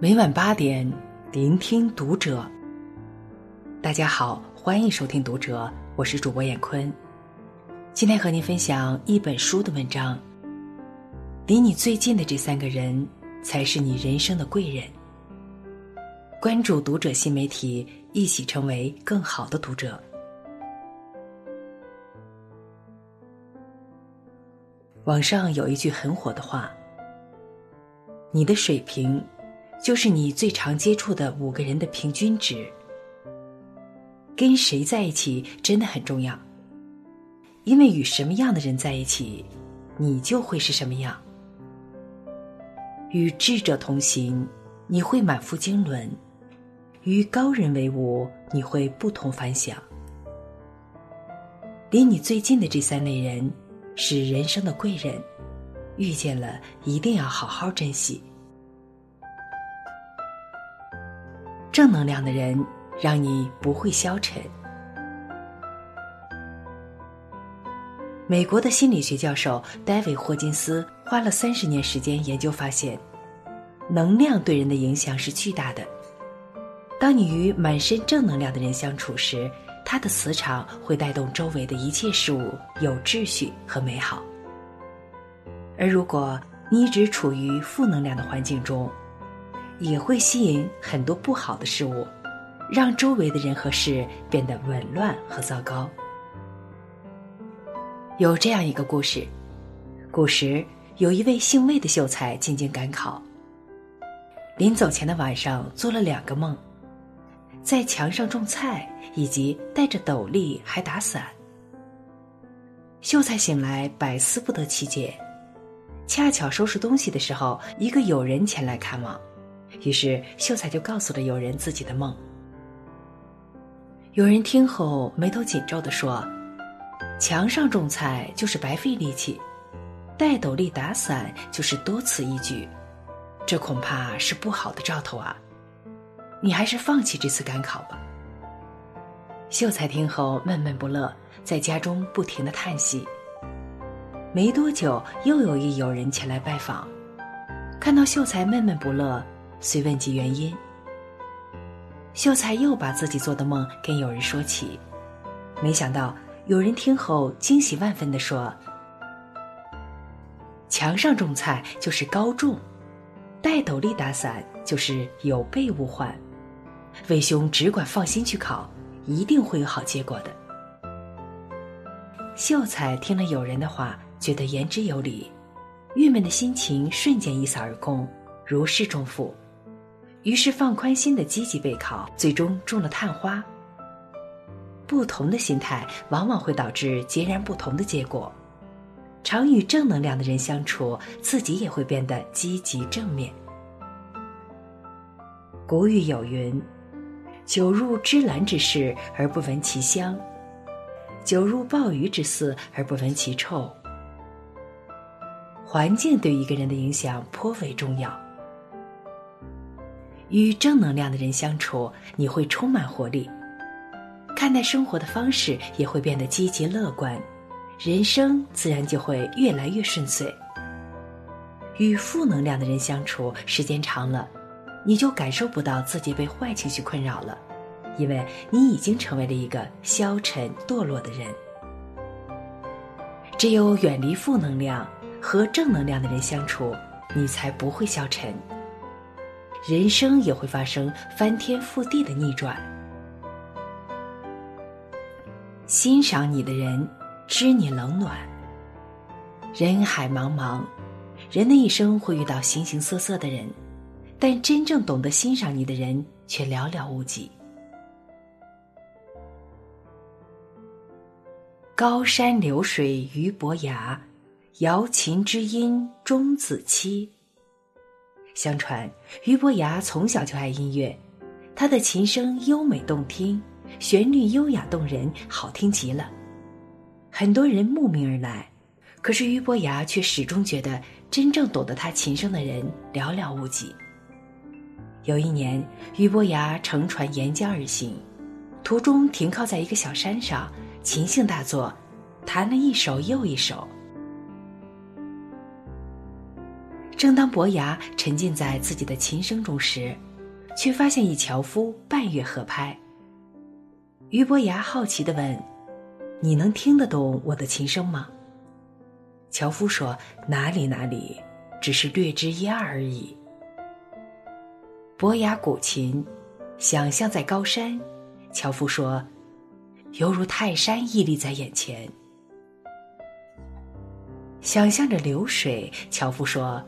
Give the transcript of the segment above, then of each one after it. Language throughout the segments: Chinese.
每晚八点，聆听读者。大家好，欢迎收听《读者》，我是主播闫坤。今天和您分享一本书的文章。离你最近的这三个人，才是你人生的贵人。关注《读者》新媒体，一起成为更好的读者。网上有一句很火的话：“你的水平。”就是你最常接触的五个人的平均值。跟谁在一起真的很重要，因为与什么样的人在一起，你就会是什么样。与智者同行，你会满腹经纶；与高人为伍，你会不同凡响。离你最近的这三类人，是人生的贵人，遇见了一定要好好珍惜。正能量的人，让你不会消沉。美国的心理学教授戴维·霍金斯花了三十年时间研究发现，能量对人的影响是巨大的。当你与满身正能量的人相处时，他的磁场会带动周围的一切事物有秩序和美好。而如果你一直处于负能量的环境中，也会吸引很多不好的事物，让周围的人和事变得紊乱和糟糕。有这样一个故事：古时有一位姓魏的秀才进京赶考，临走前的晚上做了两个梦，在墙上种菜，以及戴着斗笠还打伞。秀才醒来百思不得其解，恰巧收拾东西的时候，一个友人前来看望。于是，秀才就告诉了友人自己的梦。有人听后眉头紧皱的说：“墙上种菜就是白费力气，戴斗笠打伞就是多此一举，这恐怕是不好的兆头啊！你还是放弃这次赶考吧。”秀才听后闷闷不乐，在家中不停的叹息。没多久，又有一友人前来拜访，看到秀才闷闷不乐。遂问及原因，秀才又把自己做的梦跟友人说起，没想到有人听后惊喜万分的说：“墙上种菜就是高中，戴斗笠打伞就是有备无患，魏兄只管放心去考，一定会有好结果的。”秀才听了友人的话，觉得言之有理，郁闷的心情瞬间一扫而空，如释重负。于是放宽心的积极备考，最终中了探花。不同的心态往往会导致截然不同的结果。常与正能量的人相处，自己也会变得积极正面。古语有云：“酒入芝兰之室而不闻其香，酒入鲍鱼之肆而不闻其臭。”环境对一个人的影响颇为重要。与正能量的人相处，你会充满活力；看待生活的方式也会变得积极乐观，人生自然就会越来越顺遂。与负能量的人相处，时间长了，你就感受不到自己被坏情绪困扰了，因为你已经成为了一个消沉堕落的人。只有远离负能量，和正能量的人相处，你才不会消沉。人生也会发生翻天覆地的逆转。欣赏你的人，知你冷暖。人海茫茫，人的一生会遇到形形色色的人，但真正懂得欣赏你的人却寥寥无几。高山流水鱼伯牙，瑶琴知音钟子期。相传，俞伯牙从小就爱音乐，他的琴声优美动听，旋律优雅动人，好听极了。很多人慕名而来，可是俞伯牙却始终觉得真正懂得他琴声的人寥寥无几。有一年，俞伯牙乘船沿江而行，途中停靠在一个小山上，琴性大作，弹了一首又一首。正当伯牙沉浸在自己的琴声中时，却发现一樵夫半月合拍。俞伯牙好奇地问：“你能听得懂我的琴声吗？”樵夫说：“哪里哪里，只是略知一二而已。”伯牙鼓琴，想象在高山，樵夫说：“犹如泰山屹立在眼前。”想象着流水，樵夫说：“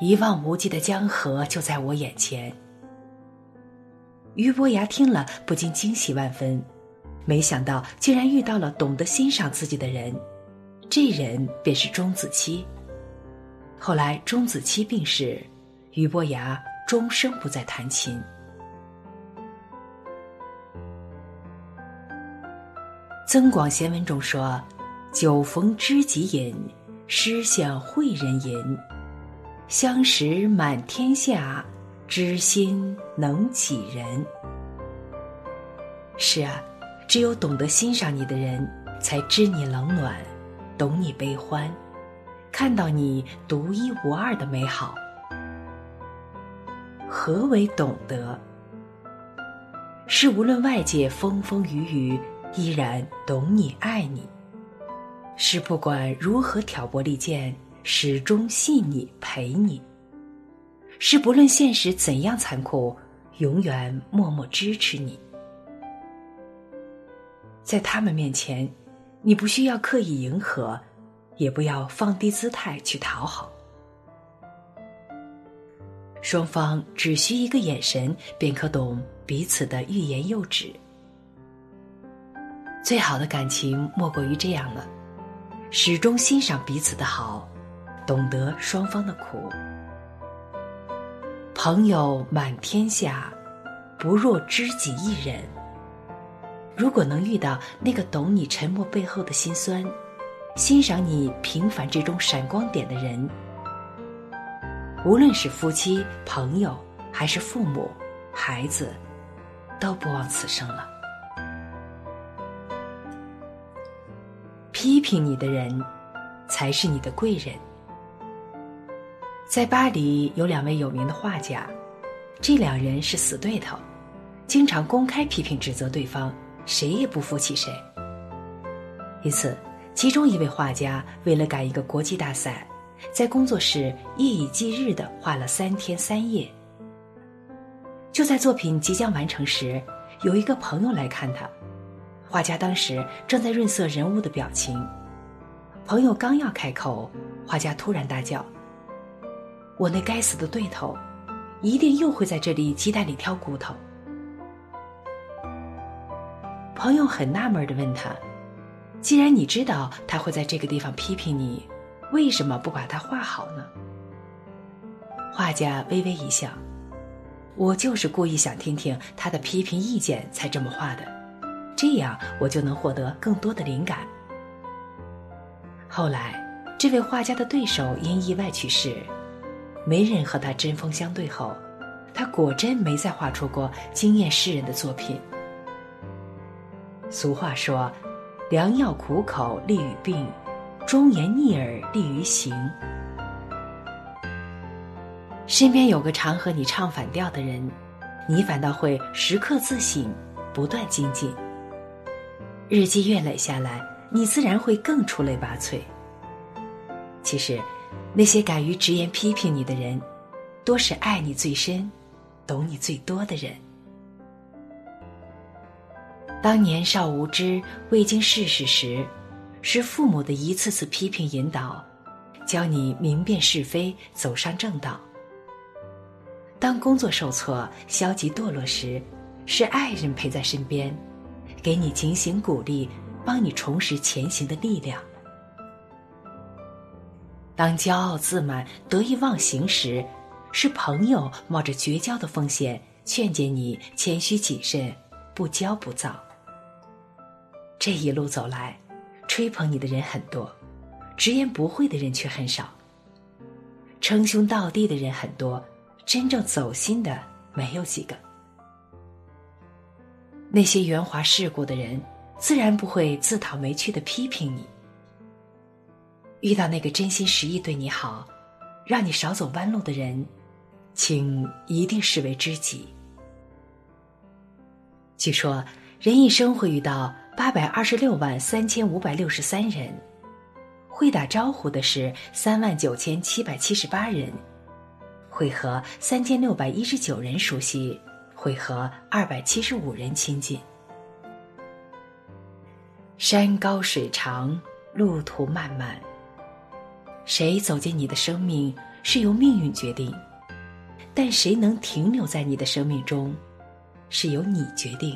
一望无际的江河就在我眼前。”俞伯牙听了，不禁惊喜万分，没想到竟然遇到了懂得欣赏自己的人，这人便是钟子期。后来钟子期病逝，俞伯牙。终生不再弹琴。《增广贤文》中说：“酒逢知己饮，诗向会人吟。相识满天下，知心能几人？”是啊，只有懂得欣赏你的人，才知你冷暖，懂你悲欢，看到你独一无二的美好。何为懂得？是无论外界风风雨雨，依然懂你爱你；是不管如何挑拨离间，始终信你陪你；是不论现实怎样残酷，永远默默支持你。在他们面前，你不需要刻意迎合，也不要放低姿态去讨好。双方只需一个眼神，便可懂彼此的欲言又止。最好的感情莫过于这样了：始终欣赏彼此的好，懂得双方的苦。朋友满天下，不若知己一人。如果能遇到那个懂你沉默背后的辛酸，欣赏你平凡之中闪光点的人。无论是夫妻、朋友，还是父母、孩子，都不枉此生了。批评你的人，才是你的贵人。在巴黎有两位有名的画家，这两人是死对头，经常公开批评指责对方，谁也不服气谁。一次，其中一位画家为了赶一个国际大赛。在工作室夜以继日的画了三天三夜。就在作品即将完成时，有一个朋友来看他。画家当时正在润色人物的表情。朋友刚要开口，画家突然大叫：“我那该死的对头，一定又会在这里鸡蛋里挑骨头。”朋友很纳闷的问他：“既然你知道他会在这个地方批评你？”为什么不把他画好呢？画家微微一笑：“我就是故意想听听他的批评意见，才这么画的，这样我就能获得更多的灵感。”后来，这位画家的对手因意外去世，没人和他针锋相对后，他果真没再画出过惊艳世人的作品。俗话说：“良药苦口利于病。”忠言逆耳利于行。身边有个常和你唱反调的人，你反倒会时刻自省，不断精进。日积月累下来，你自然会更出类拔萃。其实，那些敢于直言批评你的人，多是爱你最深、懂你最多的人。当年少无知、未经世事时。是父母的一次次批评引导，教你明辨是非，走上正道。当工作受挫、消极堕落时，是爱人陪在身边，给你警醒鼓励，帮你重拾前行的力量。当骄傲自满、得意忘形时，是朋友冒着绝交的风险，劝解你谦虚谨慎，不骄不躁。这一路走来。吹捧你的人很多，直言不讳的人却很少。称兄道弟的人很多，真正走心的没有几个。那些圆滑世故的人，自然不会自讨没趣的批评你。遇到那个真心实意对你好，让你少走弯路的人，请一定视为知己。据说，人一生会遇到八百二十六万三千五百六十三人，会打招呼的是三万九千七百七十八人，会和三千六百一十九人熟悉，会和二百七十五人亲近。山高水长，路途漫漫。谁走进你的生命是由命运决定，但谁能停留在你的生命中，是由你决定。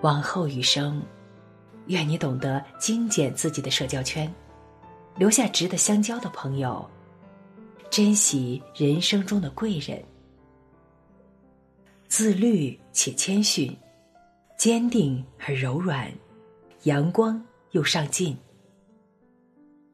往后余生，愿你懂得精简自己的社交圈，留下值得相交的朋友，珍惜人生中的贵人，自律且谦逊，坚定而柔软，阳光又上进。